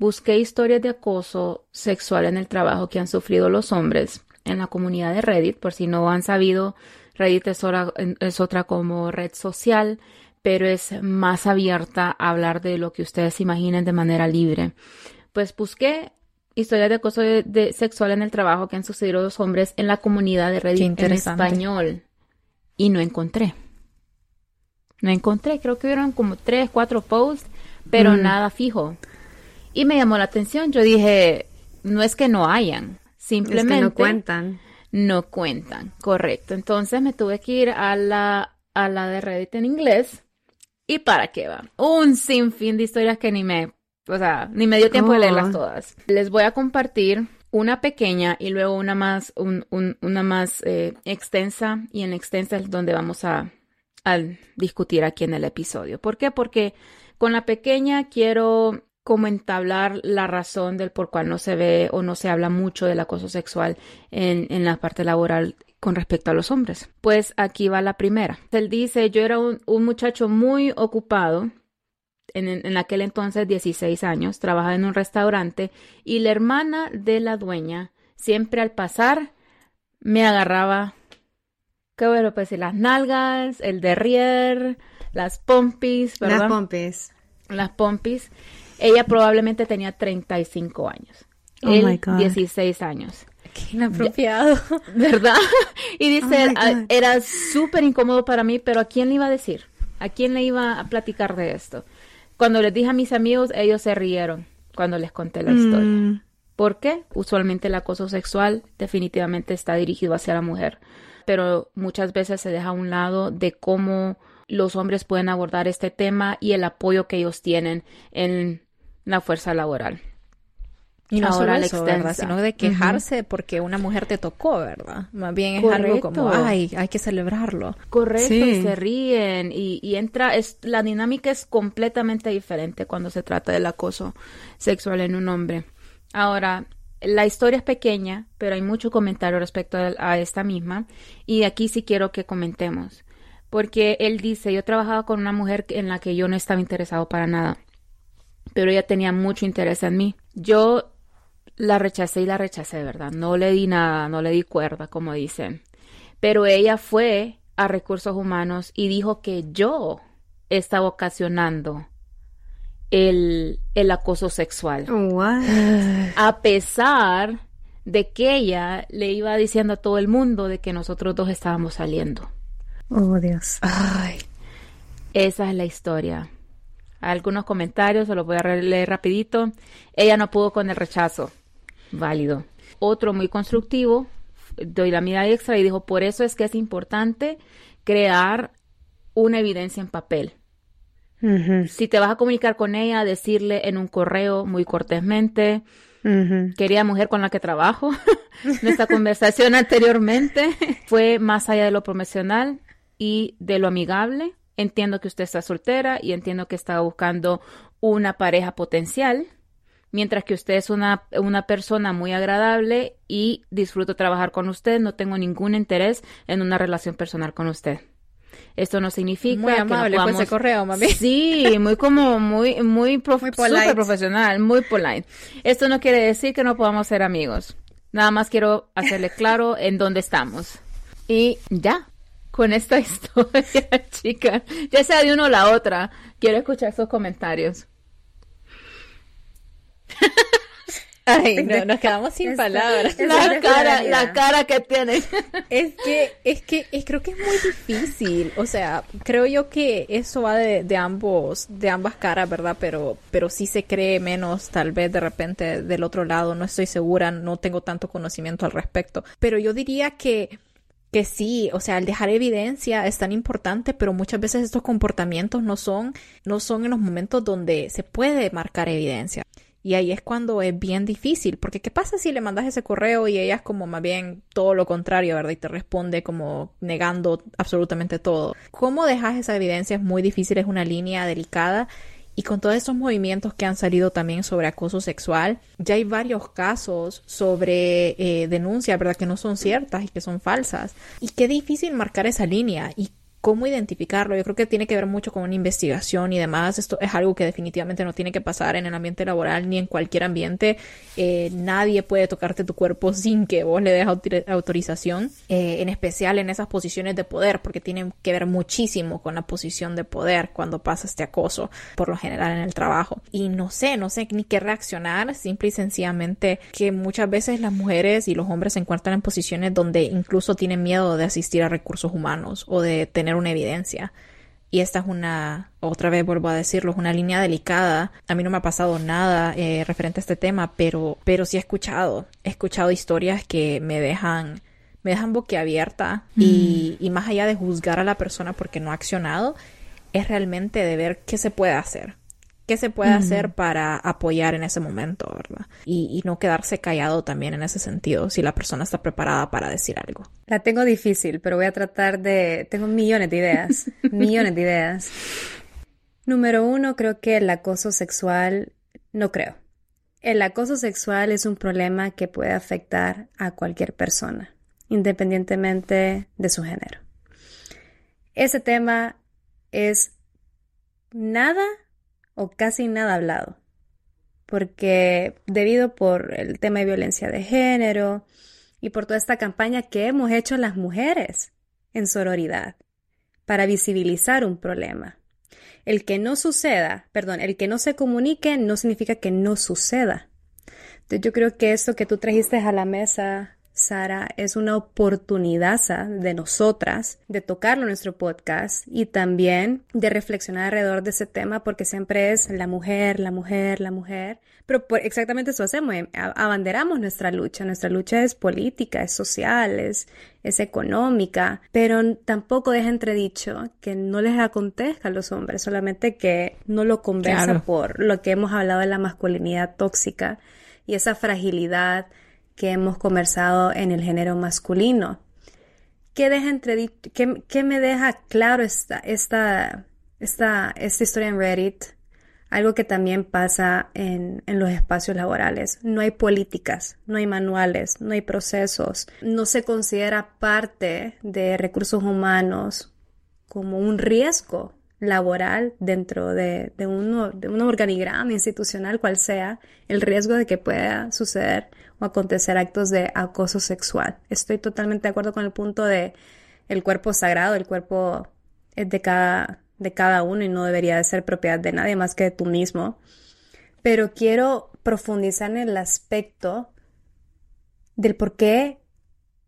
Busqué historias de acoso sexual en el trabajo que han sufrido los hombres en la comunidad de Reddit. Por si no han sabido, Reddit es otra, es otra como red social, pero es más abierta a hablar de lo que ustedes imaginen de manera libre. Pues busqué historias de acoso de, sexual en el trabajo que han sucedido los hombres en la comunidad de Reddit en español y no encontré. No encontré, creo que hubieron como tres, cuatro posts, pero mm. nada fijo. Y me llamó la atención. Yo dije, no es que no hayan, simplemente no cuentan. No cuentan, correcto. Entonces me tuve que ir a la, a la de Reddit en inglés. ¿Y para qué va? Un sinfín de historias que ni me, o sea, ni me dio tiempo de leerlas oh. todas. Les voy a compartir una pequeña y luego una más, una más eh, extensa y en extensa es donde vamos a, a discutir aquí en el episodio. ¿Por qué? Porque con la pequeña quiero como entablar la razón del por cual no se ve o no se habla mucho del acoso sexual en, en la parte laboral con respecto a los hombres. Pues aquí va la primera. Él dice, yo era un, muchacho muy ocupado, en, en, aquel entonces 16 años, trabajaba en un restaurante y la hermana de la dueña siempre al pasar me agarraba, qué bueno, pues las nalgas, el derrier, las pompis, ¿verdad? Las pompis. Las pompis. Ella probablemente tenía 35 años. Oh Él, 16 años. Qué inapropiado. ¿Verdad? Y dice, oh era súper incómodo para mí, pero ¿a quién le iba a decir? ¿A quién le iba a platicar de esto? Cuando les dije a mis amigos, ellos se rieron cuando les conté la historia. Mm. ¿Por qué? Usualmente el acoso sexual definitivamente está dirigido hacia la mujer, pero muchas veces se deja a un lado de cómo los hombres pueden abordar este tema y el apoyo que ellos tienen en la fuerza laboral. Y no solo eso, ¿verdad? Sino de quejarse porque una mujer te tocó, ¿verdad? Más bien es algo como, ay, hay que celebrarlo. Correcto, y se ríen y, y, entra, es, la dinámica es completamente diferente cuando se trata del acoso sexual en un hombre. Ahora, la historia es pequeña, pero hay mucho comentario respecto a, esta misma y aquí sí quiero que comentemos. Porque él dice, yo trabajaba con una mujer en la que yo no estaba interesado para nada pero ella tenía mucho interés en mí. Yo la rechacé y la rechacé, ¿verdad? No le di nada, no le di cuerda, como dicen. Pero ella fue a recursos humanos y dijo que yo estaba ocasionando el, el acoso sexual. A pesar de que ella le iba diciendo a todo el mundo de que nosotros dos estábamos saliendo. Oh, Dios. Ay. Esa es la historia algunos comentarios, se los voy a leer rapidito. Ella no pudo con el rechazo. Válido. Otro muy constructivo, doy la mirada extra y dijo, por eso es que es importante crear una evidencia en papel. Si te vas a comunicar con ella, decirle en un correo muy cortésmente, querida mujer con la que trabajo, nuestra conversación anteriormente fue más allá de lo profesional y de lo amigable Entiendo que usted está soltera y entiendo que está buscando una pareja potencial, mientras que usted es una, una persona muy agradable y disfruto trabajar con usted, no tengo ningún interés en una relación personal con usted. Esto no significa muy amable que ese correo, mami. Sí, muy como muy muy, profesional, muy polite. Esto no quiere decir que no podamos ser amigos. Nada más quiero hacerle claro en dónde estamos. Y ya, con esta historia, chica. Ya sea de uno o la otra. Quiero escuchar sus comentarios. Ay, no, nos quedamos sin palabras. La cara, la cara que tiene. Es que, es que, es, creo que es muy difícil. O sea, creo yo que eso va de, de ambos, de ambas caras, ¿verdad? Pero, pero sí se cree menos, tal vez de repente del otro lado. No estoy segura, no tengo tanto conocimiento al respecto. Pero yo diría que que sí, o sea, el dejar evidencia es tan importante, pero muchas veces estos comportamientos no son, no son en los momentos donde se puede marcar evidencia. Y ahí es cuando es bien difícil, porque ¿qué pasa si le mandas ese correo y ella es como más bien todo lo contrario, ¿verdad? Y te responde como negando absolutamente todo. ¿Cómo dejas esa evidencia? Es muy difícil, es una línea delicada. Y con todos esos movimientos que han salido también sobre acoso sexual, ya hay varios casos sobre eh, denuncias, ¿verdad? Que no son ciertas y que son falsas. Y qué difícil marcar esa línea cómo identificarlo. Yo creo que tiene que ver mucho con una investigación y demás. Esto es algo que definitivamente no tiene que pasar en el ambiente laboral ni en cualquier ambiente. Eh, nadie puede tocarte tu cuerpo sin que vos le des autorización, eh, en especial en esas posiciones de poder, porque tienen que ver muchísimo con la posición de poder cuando pasa este acoso, por lo general en el trabajo. Y no sé, no sé ni qué reaccionar, simple y sencillamente que muchas veces las mujeres y los hombres se encuentran en posiciones donde incluso tienen miedo de asistir a recursos humanos o de tener una evidencia. Y esta es una, otra vez vuelvo a decirlo, es una línea delicada. A mí no me ha pasado nada eh, referente a este tema, pero, pero sí he escuchado, he escuchado historias que me dejan, me dejan boquiabierta y, y más allá de juzgar a la persona porque no ha accionado, es realmente de ver qué se puede hacer qué se puede hacer para apoyar en ese momento, ¿verdad? Y, no quedarse callado también en ese sentido, si la persona está preparada para decir algo. La tengo difícil, pero voy a tratar de... Tengo millones de ideas, millones de ideas. Número uno, creo que el acoso sexual, no creo. El acoso sexual es un problema que puede afectar a cualquier persona, independientemente de su género. Ese tema es nada o casi nada hablado, porque debido por el tema de violencia de género y por toda esta campaña que hemos hecho las mujeres en sororidad para visibilizar un problema. El que no suceda, perdón, el que no se comunique no significa que no suceda. Entonces yo creo que esto que tú trajiste a la mesa Sara, es una oportunidad de nosotras de tocarlo en nuestro podcast y también de reflexionar alrededor de ese tema porque siempre es la mujer, la mujer, la mujer. Pero exactamente eso hacemos, eh, abanderamos nuestra lucha. Nuestra lucha es política, es social, es, económica, pero tampoco deja entredicho que no les acontezca a los hombres, solamente que no lo conversa por lo que hemos hablado de la masculinidad tóxica y esa fragilidad que hemos conversado en el género masculino. ¿Qué, deja qué, me deja claro esta, esta, esta, esta historia en Reddit? Algo que también pasa en, en, los espacios laborales. No hay políticas, no hay manuales, no hay procesos. No se considera parte de recursos humanos como un riesgo laboral dentro de, de, uno, de un organigrama institucional cual sea, el riesgo de que pueda suceder o acontecer actos de acoso sexual. Estoy totalmente de acuerdo con el punto de el cuerpo sagrado, el cuerpo es de cada, de cada uno y no debería de ser propiedad de nadie más que de tú mismo. Pero quiero profundizar en el aspecto del por qué,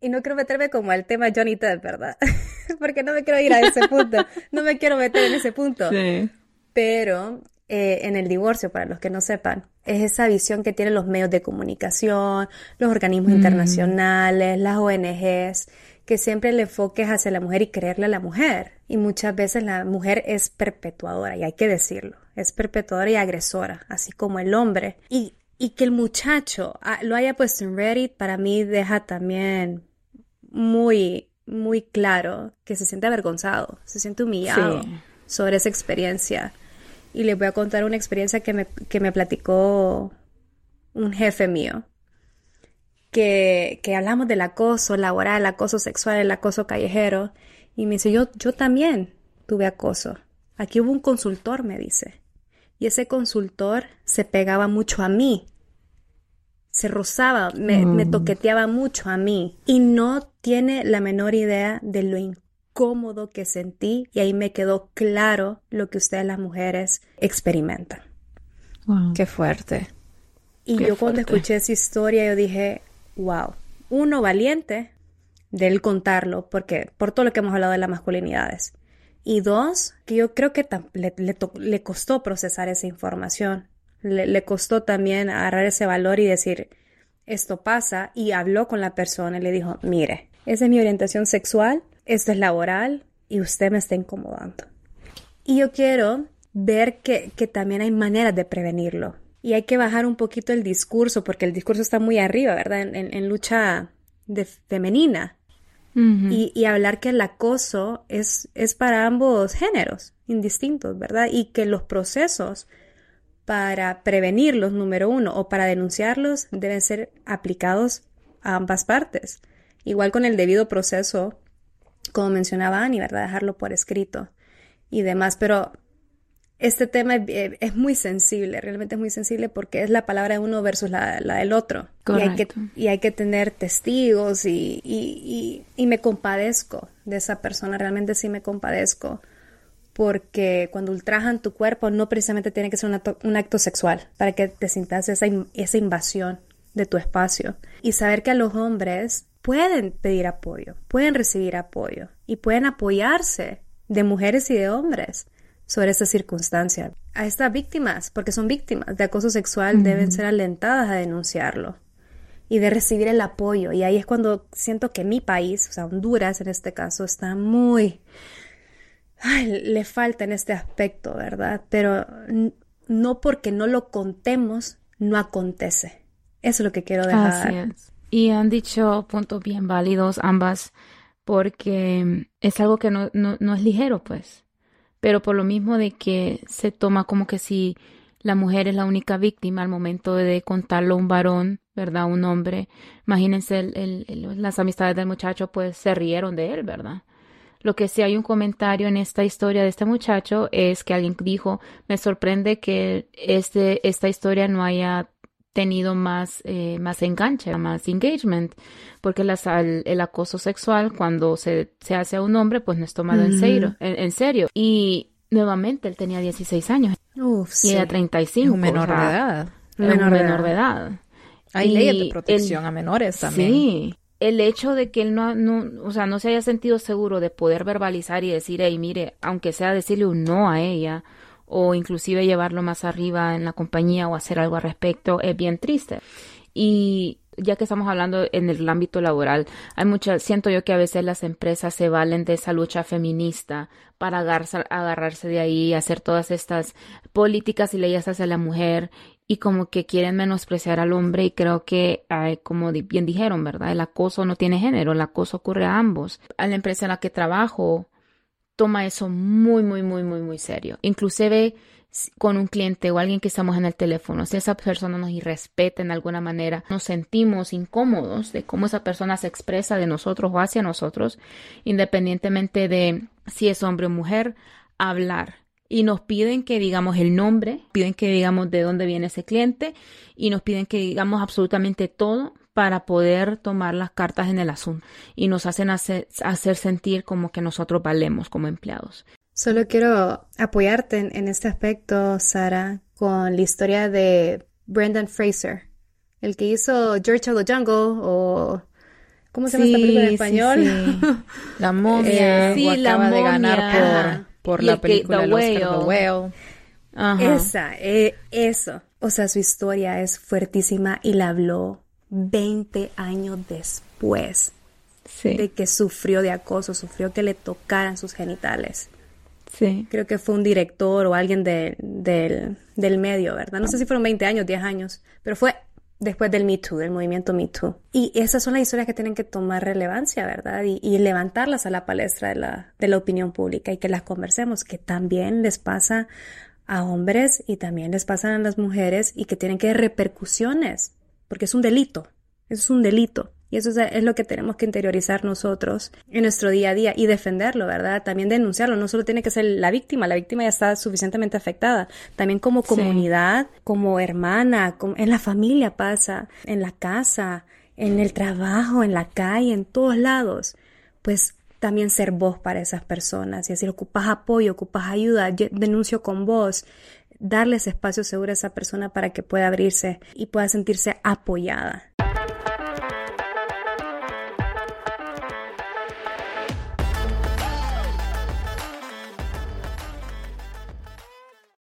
y no quiero meterme como al tema Johnny Depp, ¿verdad? Porque no me quiero ir a ese punto, no me quiero meter en ese punto. Sí. Pero eh, en el divorcio, para los que no sepan, es esa visión que tienen los medios de comunicación, los organismos mm. internacionales, las ONGs, que siempre el enfoque es hacia la mujer y creerle a la mujer. Y muchas veces la mujer es perpetuadora, y hay que decirlo, es perpetuadora y agresora, así como el hombre. Y, y que el muchacho ah, lo haya puesto en Reddit, para mí deja también muy, muy claro que se siente avergonzado, se siente humillado sobre esa experiencia y les voy a contar una experiencia que me, que me platicó un jefe mío. Que, que, hablamos del acoso laboral, el acoso sexual, el acoso callejero. Y me dice, yo, yo también tuve acoso. Aquí hubo un consultor, me dice. Y ese consultor se pegaba mucho a mí. Se rozaba, me, me mm. toqueteaba mucho a mí. Y no tiene la menor idea de lo cómodo que sentí y ahí me quedó claro lo que ustedes las mujeres experimentan. Qué fuerte. Y yo cuando escuché esa historia yo dije, wow, uno valiente de él contarlo, porque por todo lo que hemos hablado de las masculinidades. Y dos, que yo creo que le, le, costó procesar esa información. Le, le, costó también agarrar ese valor y decir, esto pasa. Y habló con la persona y le dijo, mire, esa es mi orientación sexual, esto es laboral y usted me está incomodando. Y yo quiero ver que, también hay maneras de prevenirlo. Y hay que bajar un poquito el discurso, porque el discurso está muy arriba, ¿verdad? En, lucha de femenina. y, y, hablar que el acoso es, es para ambos géneros, indistintos, ¿verdad? Y que los procesos para prevenirlos, número uno, o para denunciarlos, deben ser aplicados a ambas partes. Igual con el debido proceso, como mencionaba Ani, ¿verdad? Dejarlo por escrito y demás. Pero este tema es, muy sensible, realmente es muy sensible porque es la palabra de uno versus la, del otro. Y hay, que, y hay, que, tener testigos y, y, y, me compadezco de esa persona, realmente sí me compadezco. Porque cuando ultrajan tu cuerpo no precisamente tiene que ser un un acto sexual para que te sientas esa, esa invasión de tu espacio. Y saber que a los hombres pueden pedir apoyo, pueden recibir apoyo y pueden apoyarse de mujeres y de hombres sobre esa circunstancia. A estas víctimas, porque son víctimas de acoso sexual, deben ser alentadas a denunciarlo y de recibir el apoyo. Y ahí es cuando siento que mi país, o sea, Honduras en este caso, está muy... le falta en este aspecto, ¿verdad? Pero no porque no lo contemos, no acontece. Eso es lo que quiero dejar. Así es. Y han dicho puntos bien válidos ambas, porque es algo que no, no, no es ligero, pues. Pero por lo mismo de que se toma como que si la mujer es la única víctima al momento de contarlo a un varón, ¿verdad? Un hombre. Imagínense las amistades del muchacho, pues se rieron de él, ¿verdad? Lo que sí hay un comentario en esta historia de este muchacho es que alguien dijo, me sorprende que este, esta historia no haya tenido más, eh, más enganche, más engagement, porque el, acoso sexual cuando se, se, hace a un hombre, pues no es tomado en, serio, en, serio. Y nuevamente él tenía 16 años y era 35. un menor de edad. menor, de edad. Hay leyes de protección a menores también. Sí. El hecho de que él no, no, o sea, no se haya sentido seguro de poder verbalizar y decir, hey, mire, aunque sea decirle un no a ella, o inclusive llevarlo más arriba en la compañía o hacer algo al respecto es bien triste. Y ya que estamos hablando en el ámbito laboral, hay mucha, siento yo que a veces las empresas se valen de esa lucha feminista para agarrarse, agarrarse de ahí, hacer todas estas políticas y leyes hacia la mujer y como que quieren menospreciar al hombre y creo que, como bien dijeron, ¿verdad? El acoso no tiene género, el acoso ocurre a ambos. A la empresa en la que trabajo, toma eso muy, muy, muy, muy, muy serio. Inclusive con un cliente o alguien que estamos en el teléfono, si esa persona nos irrespeta en alguna manera, nos sentimos incómodos de cómo esa persona se expresa de nosotros o hacia nosotros, independientemente de si es hombre o mujer, hablar. Y nos piden que digamos el nombre, piden que digamos de dónde viene ese cliente y nos piden que digamos absolutamente todo para poder tomar las cartas en el asunto y nos hacen hacer, sentir como que nosotros valemos como empleados. Solo quiero apoyarte en, este aspecto, Sara, con la historia de Brendan Fraser, el que hizo George of the Jungle o ¿cómo se llama esta película en español? La momia, eh, sí, la acaba de ganar por, la película The Whale. Esa, eh, eso. O sea, su historia es fuertísima y la habló 20 años después de que sufrió de acoso, sufrió que le tocaran sus genitales. Sí. Creo que fue un director o alguien del, del, medio, ¿verdad? No sé si fueron 20 años, 10 años, pero fue después del Me Too, del movimiento Me Too. Y esas son las historias que tienen que tomar relevancia, ¿verdad? Y, y, levantarlas a la palestra de la, de la opinión pública y que las conversemos, que también les pasa a hombres y también les pasan a las mujeres y que tienen que repercusiones porque es un delito, eso es un delito. Y eso es, lo que tenemos que interiorizar nosotros en nuestro día a día y defenderlo, ¿verdad? También denunciarlo. No solo tiene que ser la víctima, la víctima ya está suficientemente afectada. También como comunidad, como hermana, en la familia pasa, en la casa, en el trabajo, en la calle, en todos lados. Pues también ser voz para esas personas y decir, ocupas apoyo, ocupas ayuda, denuncio con vos, darles espacio seguro a esa persona para que pueda abrirse y pueda sentirse apoyada